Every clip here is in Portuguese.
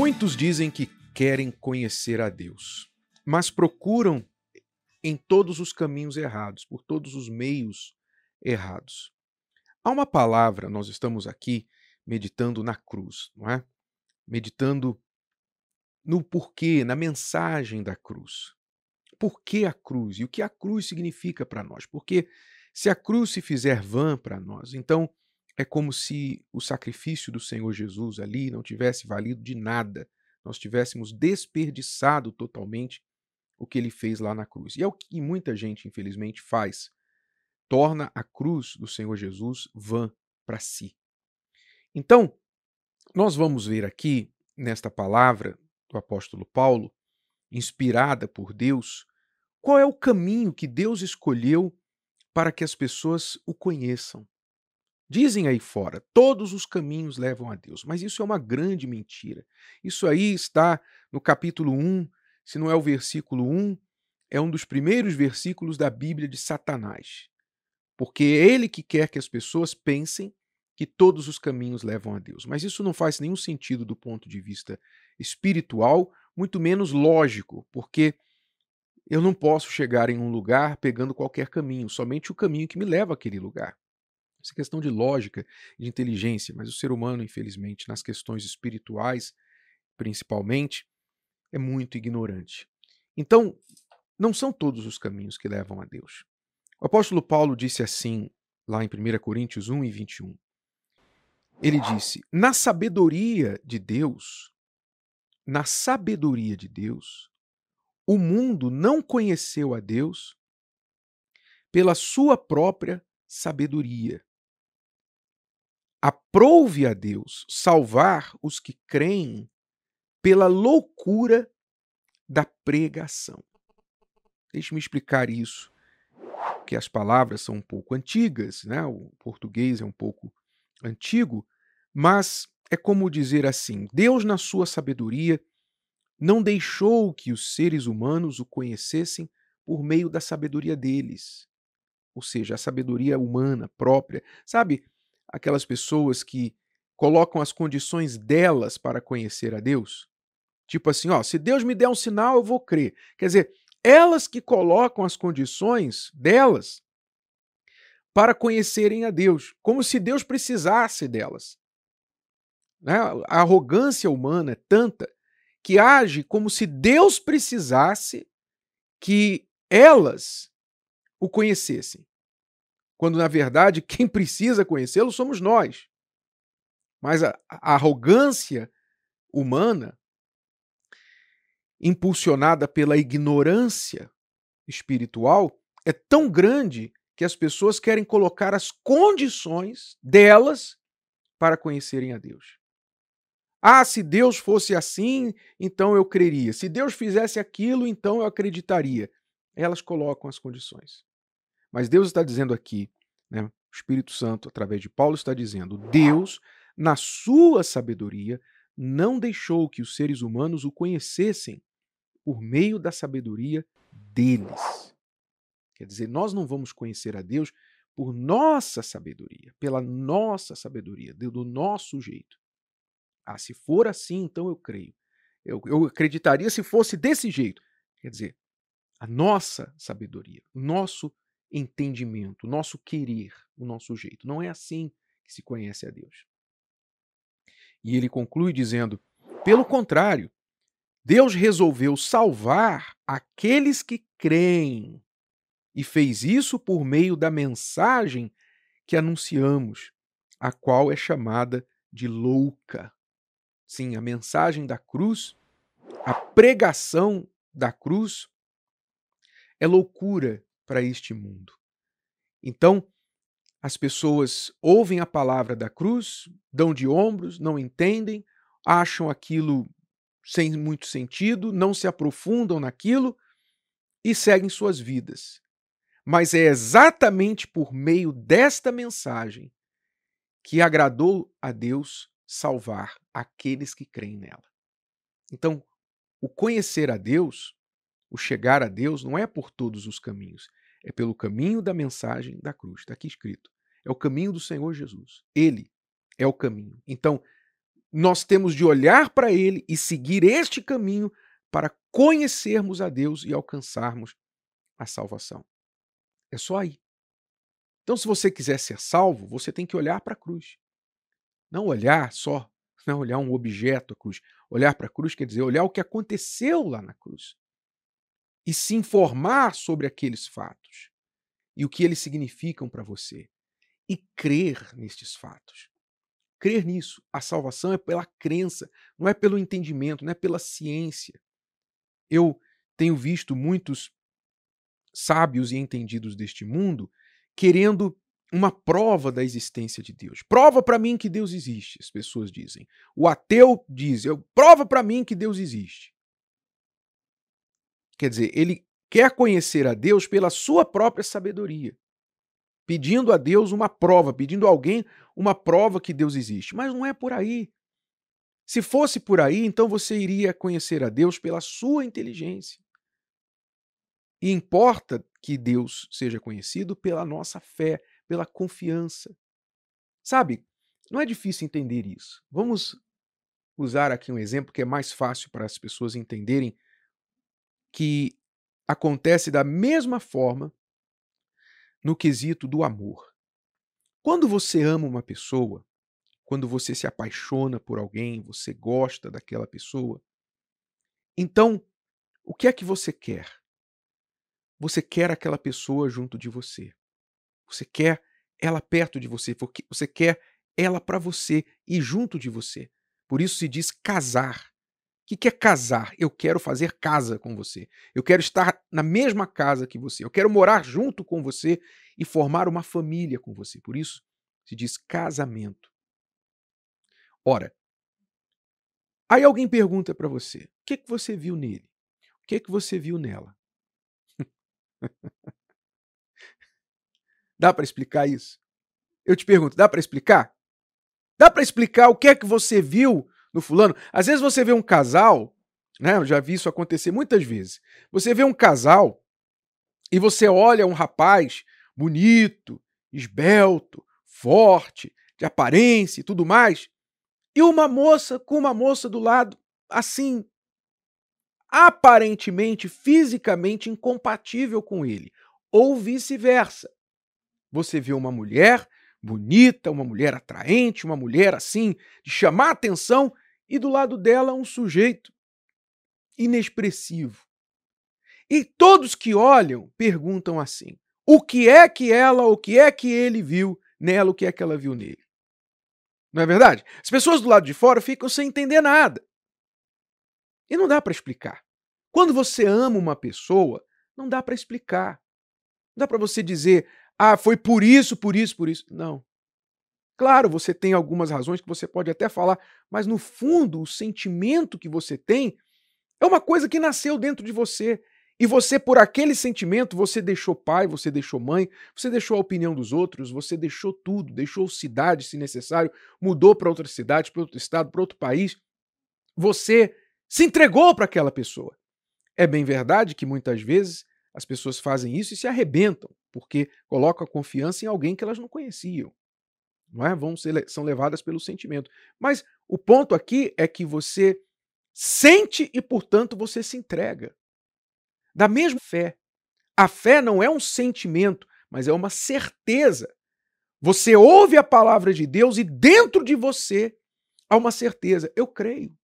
Muitos dizem que querem conhecer a Deus, mas procuram em todos os caminhos errados, por todos os meios errados. Há uma palavra, nós estamos aqui meditando na cruz, não é? Meditando no porquê, na mensagem da cruz. Por que a cruz? E o que a cruz significa para nós? Porque se a cruz se fizer vã para nós, então é como se o sacrifício do Senhor Jesus ali não tivesse valido de nada. Nós tivéssemos desperdiçado totalmente o que ele fez lá na cruz. E é o que muita gente, infelizmente, faz. Torna a cruz do Senhor Jesus vã para si. Então, nós vamos ver aqui, nesta palavra do apóstolo Paulo, inspirada por Deus, qual é o caminho que Deus escolheu para que as pessoas o conheçam. Dizem aí fora, todos os caminhos levam a Deus, mas isso é uma grande mentira. Isso aí está no capítulo 1, se não é o versículo 1, é um dos primeiros versículos da Bíblia de Satanás. Porque é ele que quer que as pessoas pensem que todos os caminhos levam a Deus. Mas isso não faz nenhum sentido do ponto de vista espiritual, muito menos lógico, porque eu não posso chegar em um lugar pegando qualquer caminho, somente o caminho que me leva àquele lugar. Essa questão de lógica, de inteligência, mas o ser humano, infelizmente, nas questões espirituais, principalmente, é muito ignorante. Então, não são todos os caminhos que levam a Deus. O apóstolo Paulo disse assim, lá em 1 Coríntios 1 e 21. Ele disse: Na sabedoria de Deus, na sabedoria de Deus, o mundo não conheceu a Deus pela sua própria sabedoria. Aprouve a Deus salvar os que creem pela loucura da pregação. Deixe-me explicar isso, porque as palavras são um pouco antigas, né? o português é um pouco antigo, mas é como dizer assim: Deus, na sua sabedoria, não deixou que os seres humanos o conhecessem por meio da sabedoria deles, ou seja, a sabedoria humana própria. Sabe, aquelas pessoas que colocam as condições delas para conhecer a Deus? Tipo assim, ó, se Deus me der um sinal, eu vou crer. Quer dizer, elas que colocam as condições delas para conhecerem a Deus, como se Deus precisasse delas. Né? A arrogância humana é tanta que age como se Deus precisasse que elas o conhecessem quando na verdade quem precisa conhecê-lo somos nós. Mas a, a arrogância humana, impulsionada pela ignorância espiritual, é tão grande que as pessoas querem colocar as condições delas para conhecerem a Deus. Ah, se Deus fosse assim, então eu creria. Se Deus fizesse aquilo, então eu acreditaria. Elas colocam as condições. Mas Deus está dizendo aqui, né, o Espírito Santo, através de Paulo, está dizendo: Deus, na sua sabedoria, não deixou que os seres humanos o conhecessem por meio da sabedoria deles. Quer dizer, nós não vamos conhecer a Deus por nossa sabedoria, pela nossa sabedoria, do nosso jeito. Ah, se for assim, então eu creio. Eu, eu acreditaria se fosse desse jeito. Quer dizer, a nossa sabedoria, o nosso entendimento, o nosso querer, o nosso jeito. Não é assim que se conhece a Deus. E ele conclui dizendo: pelo contrário, Deus resolveu salvar aqueles que creem e fez isso por meio da mensagem que anunciamos, a qual é chamada de louca. Sim, a mensagem da cruz, a pregação da cruz é loucura para este mundo. Então, as pessoas ouvem a palavra da cruz, dão de ombros, não entendem, acham aquilo sem muito sentido, não se aprofundam naquilo e seguem suas vidas. Mas é exatamente por meio desta mensagem que agradou a Deus salvar aqueles que creem nela. Então, o conhecer a Deus, o chegar a Deus, não é por todos os caminhos, é pelo caminho da mensagem da cruz. Está aqui escrito. É o caminho do Senhor Jesus. Ele é o caminho. Então, nós temos de olhar para ele e seguir este caminho para conhecermos a Deus e alcançarmos a salvação. É só aí. Então, se você quiser ser salvo, você tem que olhar para a cruz. Não olhar só, não olhar um objeto, a cruz. Olhar para a cruz quer dizer olhar o que aconteceu lá na cruz. E se informar sobre aqueles fatos e o que eles significam para você. E crer nestes fatos. Crer nisso. A salvação é pela crença, não é pelo entendimento, não é pela ciência. Eu tenho visto muitos sábios e entendidos deste mundo querendo uma prova da existência de Deus. Prova para mim que Deus existe, as pessoas dizem. O ateu diz: prova para mim que Deus existe. Quer dizer, ele quer conhecer a Deus pela sua própria sabedoria, pedindo a Deus uma prova, pedindo a alguém uma prova que Deus existe. Mas não é por aí. Se fosse por aí, então você iria conhecer a Deus pela sua inteligência. E importa que Deus seja conhecido pela nossa fé, pela confiança. Sabe, não é difícil entender isso. Vamos usar aqui um exemplo que é mais fácil para as pessoas entenderem que acontece da mesma forma no quesito do amor. Quando você ama uma pessoa, quando você se apaixona por alguém, você gosta daquela pessoa, então o que é que você quer? Você quer aquela pessoa junto de você. Você quer ela perto de você, porque você quer ela para você e junto de você. Por isso se diz casar. Que é casar? Eu quero fazer casa com você. Eu quero estar na mesma casa que você. Eu quero morar junto com você e formar uma família com você. Por isso se diz casamento. Ora, aí alguém pergunta para você: o que, que você viu nele? O que, que você viu nela? dá para explicar isso? Eu te pergunto, dá para explicar? Dá para explicar o que é que você viu no fulano? Às vezes você vê um casal, né? Eu já vi isso acontecer muitas vezes. Você vê um casal e você olha um rapaz bonito, esbelto, forte, de aparência e tudo mais, e uma moça com uma moça do lado, assim, aparentemente, fisicamente incompatível com ele, ou vice-versa. Você vê uma mulher bonita, uma mulher atraente, uma mulher assim, de chamar atenção, e do lado dela um sujeito inexpressivo. E todos que olham perguntam assim: o que é que ela, o que é que ele viu nela, o que é que ela viu nele? Não é verdade? As pessoas do lado de fora ficam sem entender nada. E não dá para explicar. Quando você ama uma pessoa, não dá para explicar. Não dá para você dizer, ah, foi por isso, por isso, por isso. Não. Claro, você tem algumas razões que você pode até falar, mas no fundo, o sentimento que você tem é uma coisa que nasceu dentro de você. E você, por aquele sentimento, você deixou pai, você deixou mãe, você deixou a opinião dos outros, você deixou tudo, deixou cidade, se necessário, mudou para outra cidade, para outro estado, para outro país. Você se entregou para aquela pessoa. É bem verdade que muitas vezes as pessoas fazem isso e se arrebentam, porque colocam a confiança em alguém que elas não conheciam. Não é? Vão ser, são levadas pelo sentimento. Mas o ponto aqui é que você sente e, portanto, você se entrega. Da mesma fé. A fé não é um sentimento, mas é uma certeza. Você ouve a palavra de Deus e dentro de você há uma certeza. Eu creio.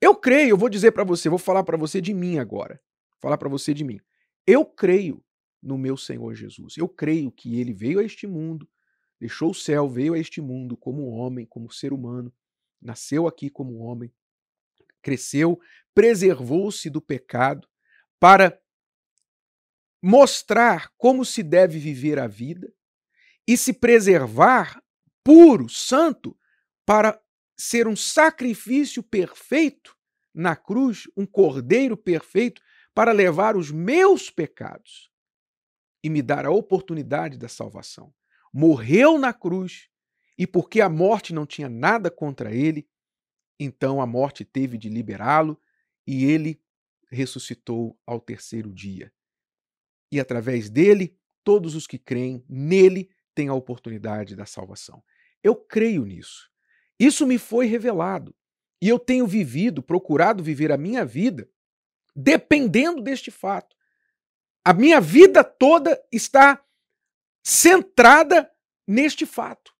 Eu creio, eu vou dizer para você, vou falar para você de mim agora. Falar para você de mim. Eu creio no meu Senhor Jesus. Eu creio que ele veio a este mundo, deixou o céu, veio a este mundo como homem, como ser humano, nasceu aqui como homem, cresceu, preservou-se do pecado para mostrar como se deve viver a vida e se preservar puro, santo, para ser um sacrifício perfeito na cruz, um cordeiro perfeito para levar os meus pecados e me dar a oportunidade da salvação. Morreu na cruz e porque a morte não tinha nada contra ele, então a morte teve de liberá-lo e ele ressuscitou ao terceiro dia. E através dele, todos os que creem nele têm a oportunidade da salvação. Eu creio nisso. Isso me foi revelado. E eu tenho vivido, procurado viver a minha vida dependendo deste fato. A minha vida toda está centrada neste fato,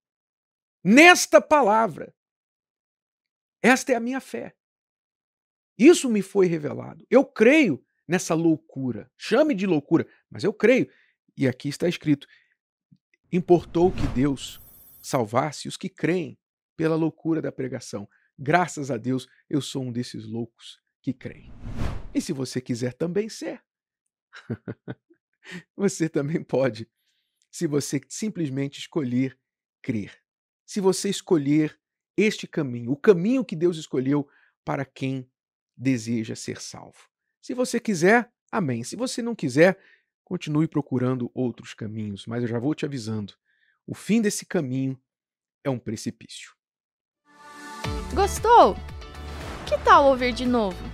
nesta palavra. Esta é a minha fé. Isso me foi revelado. Eu creio nessa loucura. Chame de loucura, mas eu creio. E aqui está escrito: importou que Deus salvasse os que creem pela loucura da pregação. Graças a Deus, eu sou um desses loucos que creem. E se você quiser também ser, você também pode, se você simplesmente escolher crer. Se você escolher este caminho, o caminho que Deus escolheu para quem deseja ser salvo. Se você quiser, amém. Se você não quiser, continue procurando outros caminhos, mas eu já vou te avisando: o fim desse caminho é um precipício. Gostou? Que tal ouvir de novo?